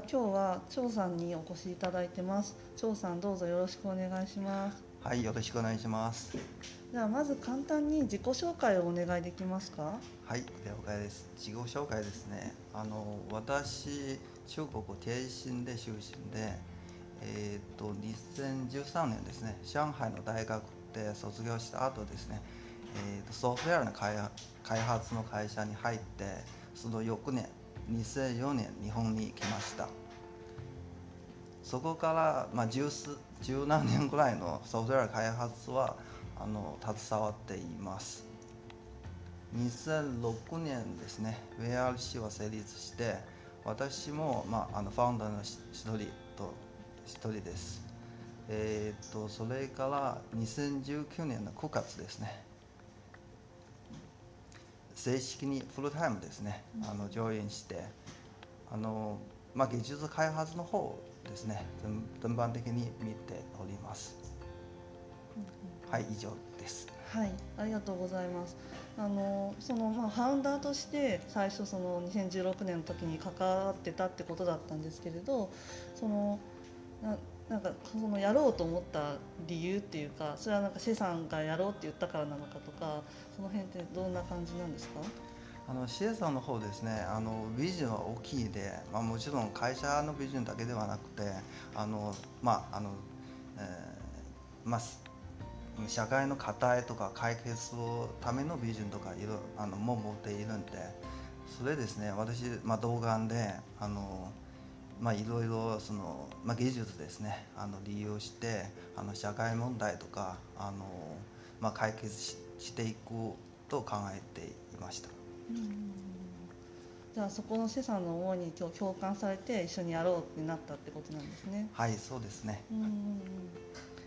今日は張さんにお越しいただいてます。張さんどうぞよろしくお願いします。はいよろしくお願いします。じゃあまず簡単に自己紹介をお願いできますか？はい了解です。自己紹介ですね。あの私中国天津で出身でえっ、と2013年ですね。上海の大学で卒業した後ですね、えー、とソフトウェアの開開発の会社に入ってその翌年2004年日本に来ました。そこから、まあ、十十何年ぐらいのソフトウェア開発はあの携わっています。2006年ですね WRC は成立して私も、まあ、あのファウンダーの一人と一人です。えー、っとそれから2019年の9月ですね。正式にフルタイムですね。あの上演して。あの、まあ、技術開発の方ですね。全般的に見ております、はい以上です。はいありがとうございます。あのそのまあファウンダーとして最初その2016年の時に関わってたってことだったんですけれどそのなんかそのやろうと思った理由っていうかそれはなんかシェさんがやろうって言ったからなのかとかその辺ってどんな感じなんですか？あのシエさんの方ですねあのビジョンは大きいで、まあ、もちろん会社のビジョンだけではなくてあの、まああのえーまあ、社会の課題とか解決のためのビジョンとかいろあのも持っているんでそれですね私、まあ、動画であの、まあ、いろいろその、まあ、技術ですねあの利用してあの社会問題とかあの、まあ、解決ししていくと考えていました。じゃあそこの資産の思いに今日共感されて一緒にやろうってなったってことなんですね。はいそうですね。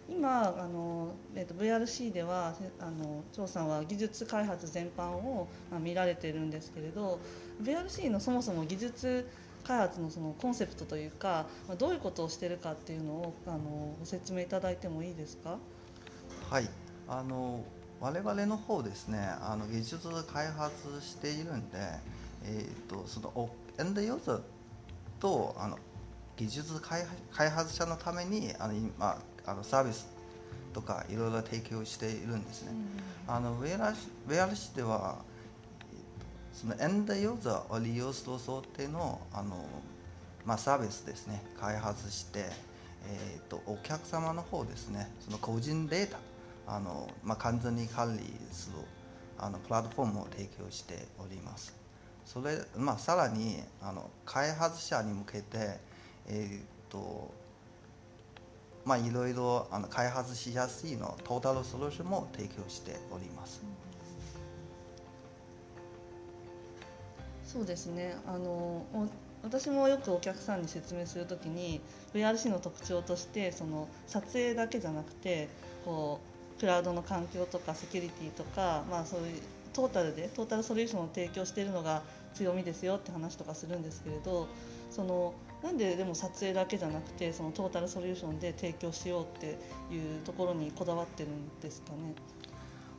今あの、えーと、VRC ではあの張さんは技術開発全般を、まあ、見られてるんですけれど VRC のそもそも技術開発のそのコンセプトというか、まあ、どういうことをしてるかっていうのをあのご説明いただいてもいいですか？はいあの我々の方ですねあの技術開発しているんで、えーと、そのエンドユーザーとあの技術開発者のためにあの今あのサービスとかいろいろ提供しているんですね。うん、あのウェアラシウェアラシではそのエンドユーザーを利用する想定のあの、まあ、サービスですね。開発して、えーとお客様の方ですね。その個人データあの、まあ、完全に管理するあのプラットフォームを提供しております。それ、まあ、さらにあの開発者に向けて、えー、とまあ、いろいろあの開発しやすいのトータルソリューションも提供しております。そうですねあの私もよくお客さんに説明するときに VRC の特徴としてその撮影だけじゃなくてこうクラウドの環境とかセキュリティとか、まあ、そういうトータルでトータルソリューションを提供しているのが強みですよって話とかするんですけれどそのなんででも撮影だけじゃなくてそのトータルソリューションで提供しようっていうところにこだわってるんですかね。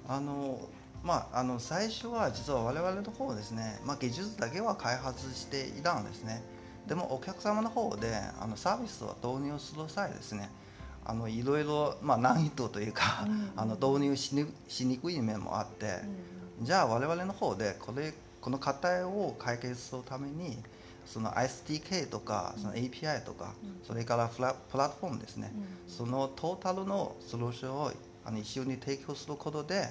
あのまあ、あの最初は実は我々の方ですね、まあ、技術だけは開発していたんですね。でもお客様の方であのサービスを導入する際ですねあのいろいろ、まあ、難易度というか、うん、あの導入しにしにくい面もあって、うん、じゃあ我々の方でこれこの課題を解決するためにその SDK とかその API とか、うん、それからプラプラットフォームですね、そのトータルのソリューションをあの一緒に提供することで、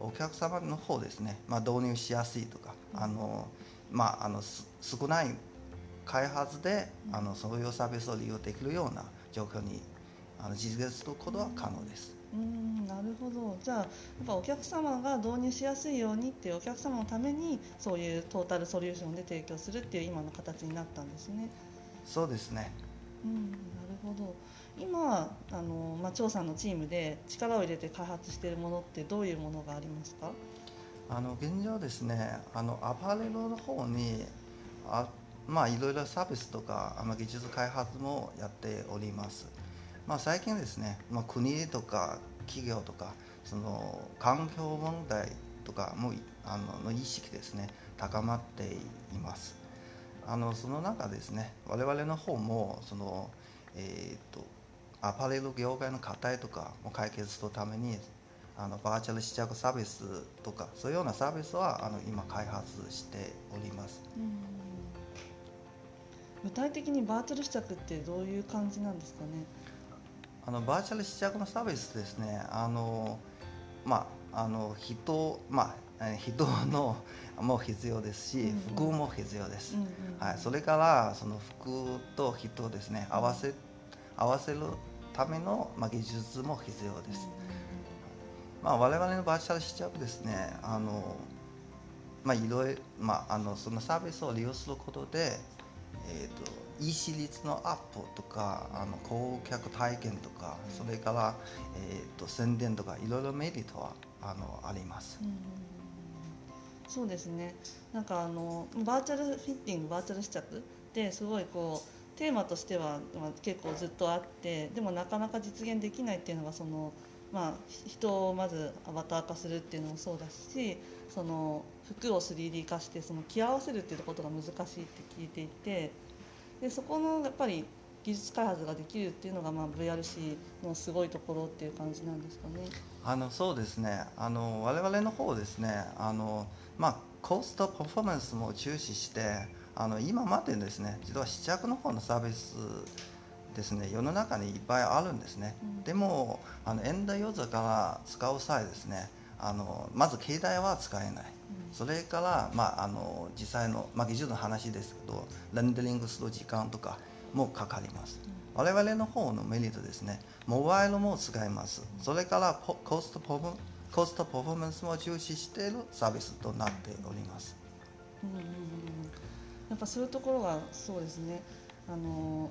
お客様の方ですね、まあ、導入しやすいとか、あのまあ、あの少ない開発であのそういうサービスを利用できるような状況にあの実現することは可能です。うんなるほど。じゃあやっぱお客様が導入しやすいようにっていうお客様のためにそういうトータルソリューションで提供するっていう今の形になったんですね。そうですね。うんなるほど今あの、まあ、張さんのチームで力を入れて開発しているものってどういうものがありますか？あの現状ですねあのアパレルの方にあまあいろいろサービスとかあの技術開発もやっております。まあ、最近ですね、まあ、国とか企業とかその環境問題とかもあのの意識ですね高まっていますあのその中ですね我々の方もその、えーと、アパレル業界の課題とかを解決するためにあのバーチャル試着サービスとかそういうようなサービスはあの今開発しております。具体的にバーチャル試着ってどういう感じなんですかね？あのバーチャル試着のサービスですねあのまああの人まあ人のも必要ですし、服も必要です、はい、それからその服と人ですね合わせ合わせるための、まあ、技術も必要です、まあ、我々のバーチャル試着ですねあのまあいろいろ、まあ、あのそのサービスを利用することで、えーと、EC 率のアップとかあの顧客体験とかそれから、えーと、宣伝とかいろいろメリットはあのあります。そうですね。なんかあのバーチャルフィッティングバーチャル試着ってすごいこうテーマとしては、まあ、結構ずっとあってでもなかなか実現できないっていうのがその、まあ、人をまずアバター化するっていうのもそうだしその服を 3D 化してその着合わせるっていうことが難しいって聞いていてでそこのやっぱり技術開発ができるっていうのが、まあ、VRC のすごいところっていう感じなんですかね。あのそうですねあの我々の方ですねあのまあ、コストパフォーマンスも注視してあの今までですね実は試着の方のサービスですね世の中にいっぱいあるんですね、うん、でもあのエンドユーザーから使う際ですねあのまず携帯は使えない、うん、それから、まあ、あの実際の、まあ、技術の話ですけどレンダリングする時間とかもかかります、うん、我々の方のメリットですねモバイルも使えます。それからコストパフォーコストパフォーマンスも重視しているサービスとなっております。うん、やっぱそういうところがそうですね。あの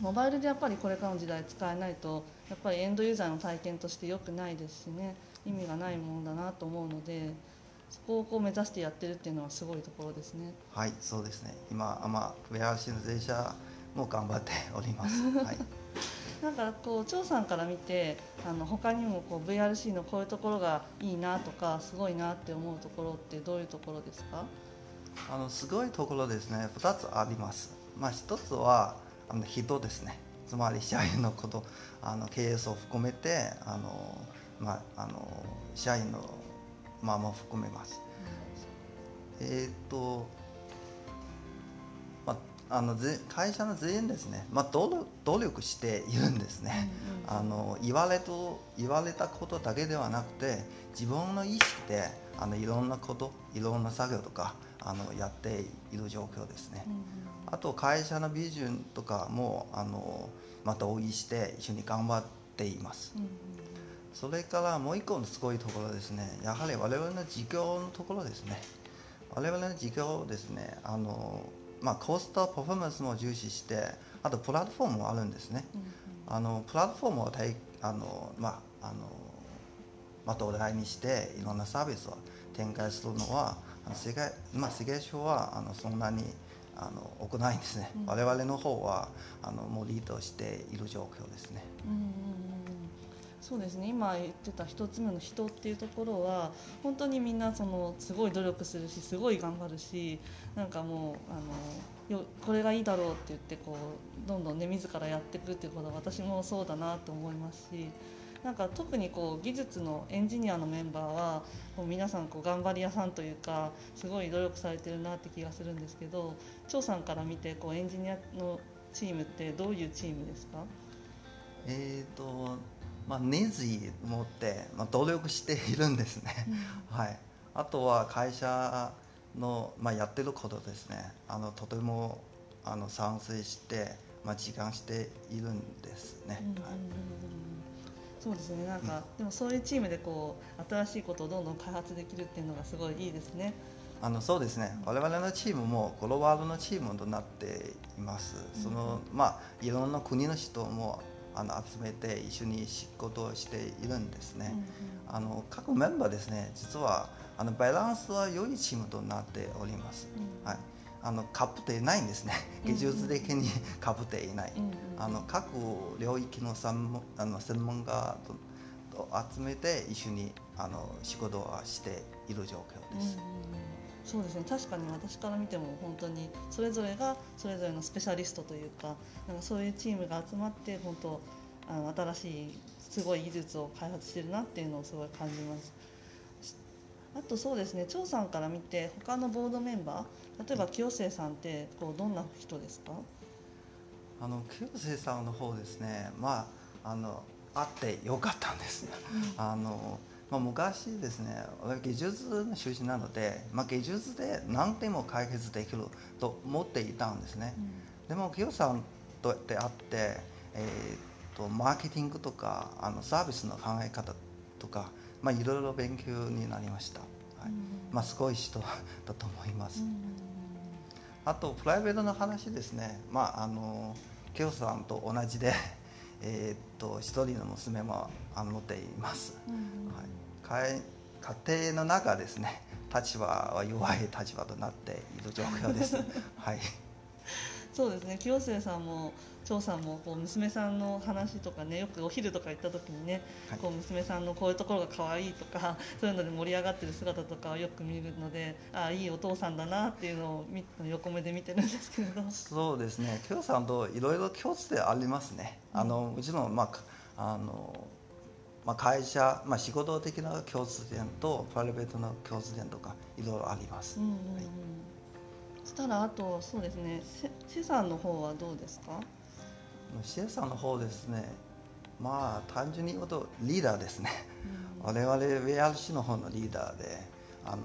モバイルでやっぱりこれからの時代使えないとやっぱりエンドユーザーの体験として良くないですしね。意味がないものだなと思うのでそこをこう目指してやってるっていうのはすごいところですね。はいそうですね。今、まあ、ウェアハウスの税者も頑張っております。はい。なんかこう張さんから見てあの他にもこう VRC のこういうところがいいなとかすごいなって思うところってどういうところですか？あのすごいところですね。2つあります、まあ、1つはあの人ですね。つまり社員のことあの KS を含めてあの、まあ、あの社員のまあも含めます、うん、えっ、とあの会社の全員ですね、まあ、努力しているんですね、うんうん、あの言われと言われたことだけではなくて自分の意識であのいろんなこといろんな作業とかあのやっている状況ですね、あと会社のビジョンとかもあのまた同意して一緒に頑張っています、それからもう一個のすごいところですね。やはり我々の事業のところですね。我々の事業ですね。あのまあ、コストパフォーマンスも重視してあとプラットフォームもあるんですね、うんうん、あのプラットフォームをあの、まあ、あのまたお題にしていろんなサービスを展開するのは世界,、まあ、世界省はあのそんなにあの多くないんですね、うん、我々の方はあのもうリードしている状況ですね。うんうんそうですね今言ってた1つ目の人っていうところは本当にみんなそのすごい努力するしすごい頑張るしなんかもうあのよこれがいいだろうって言ってこうどんどんね自らやっていくっていうことは私もそうだなと思いますし。なんか特にこう技術のエンジニアのメンバーはこう皆さんこう頑張り屋さんというかすごい努力されてるなって気がするんですけど張さんから見てこうエンジニアのチームってどういうチームですか？えーとまあ、熱意を持って、まあ、努力しているんですね、うん、はい、あとは会社の、まあ、やってることですね。あのとてもあの賛成して、まあ、時間しているんですね、うん。はい、そうですね。なんか、うん、でもそういうチームでこう新しいことをどんどん開発できるっていうのがすごいいいですね。あのそうですね、我々のチームもグローバルのチームとなっています、そのまあ、いろんな国の人もあの集めて一緒に仕事をしているんですね、うんうん、あの各メンバーですね実はあのバランスは良いチームとなっております、うん、はいあのかぶっていないんですね。技術的にかぶっていない、あの各領域のあの専門家と集めて一緒にあの仕事をしている状況です、そうですね。確かに私から見ても本当にそれぞれがそれぞれのスペシャリストというかなんかそういうチームが集まって本当あの新しいすごい技術を開発してるなっていうのをすごい感じますあとそうですね張さんから見て他のボードメンバー例えば清瀬さんってこうどんな人ですか？あの清瀬さんの方ですねまああの会ってよかったんです、あのまあ、昔ですね技術の出身なので、まあ、技術で何でも解決できると思っていたんですね、うん、でも清さんと出会って、えーと、とマーケティングとかあのサービスの考え方とか、まあ、いろいろ勉強になりました、はい、うん、まあ、すごい人だと思います、うん、あとプライベートの話ですね、まあ、あの清さんと同じで えー、っと一人の娘もあの持っています、はい、家庭の中ですね。立場は弱い立場となっている状況です。はいそうですね。清末さんも張さんもこう娘さんの話とかねよくお昼とか行った時にね、はい、こう娘さんのこういうところが可愛いとか そういうので盛り上がってる姿とかをよく見るのでああいいお父さんだなっていうのを横目で見てるんですけれど。そうですね。清さんといろいろ共通点ありますね、うん、あのうちの,、まああのまあ、会社、まあ、仕事的な共通点とプライベートの共通点とかいろいろあります。うんうんうん。はい。そしたらあとそうですね資産の方はどうですか？シエさんの方ですね。まあ単純に言うとリーダーですね、うん、我々 WRC の方のリーダーであの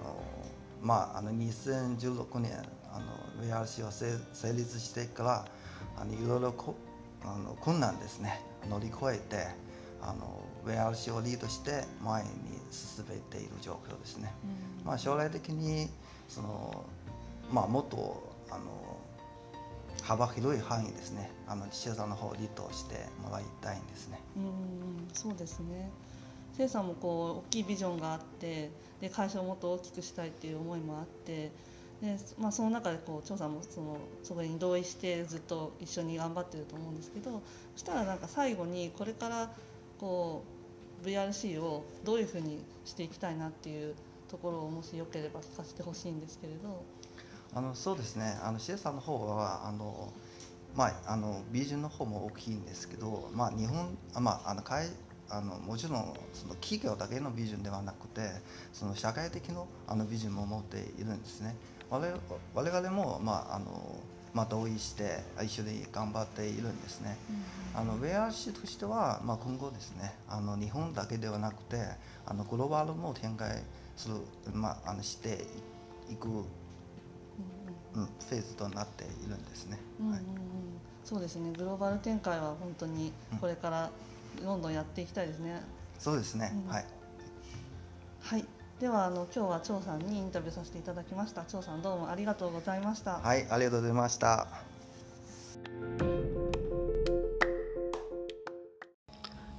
まああの2016年あの WRC を成立してからあのいろいろこあの困難ですね。乗り越えてあの WRC をリードして前に進めている状況ですね、うん、まあ、将来的にその、まあ、もっとあの幅広い範囲ですねあの岸田さんの方をリードしてもらいたいんですね。うんそうですね生さんもこう大きいビジョンがあってで会社をもっと大きくしたいっていう思いもあってで、まあ、その中でこう張さんもそのそこに同意してずっと一緒に頑張ってると思うんですけどそしたらなんか最後にこれからこう VRC をどういうふうにしていきたいなっていうところをもしよければ聞かせてほしいんですけれど。あのそうですね。あのシエさんの方はあのまああのビジョンの方も大きいんですけど、まあ、日本あ、まあ、あの会あのもちろんその企業だけのビジョンではなくてその社会的のあのビジョンも持っているんですね。我々我々も、まああのまあ、同意して一緒に頑張っているんですね、うん、あのウェア市としては、まあ、今後ですねあの日本だけではなくてあのグローバルも展開する、まあ、あのしていくうん、フェーズとなっているんですね。はい、そうですね。グローバル展開は本当にこれからどんどんやっていきたいですね。うん、そうですね、うん、はい、はい、ではあの今日は張さんにインタビューさせていただきました。張さんどうもありがとうございました。はいありがとうございました。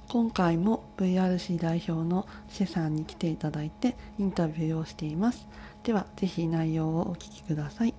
今回も VRC 代表のシェさんに来ていただいてインタビューをしています。ではぜひ内容をお聞きください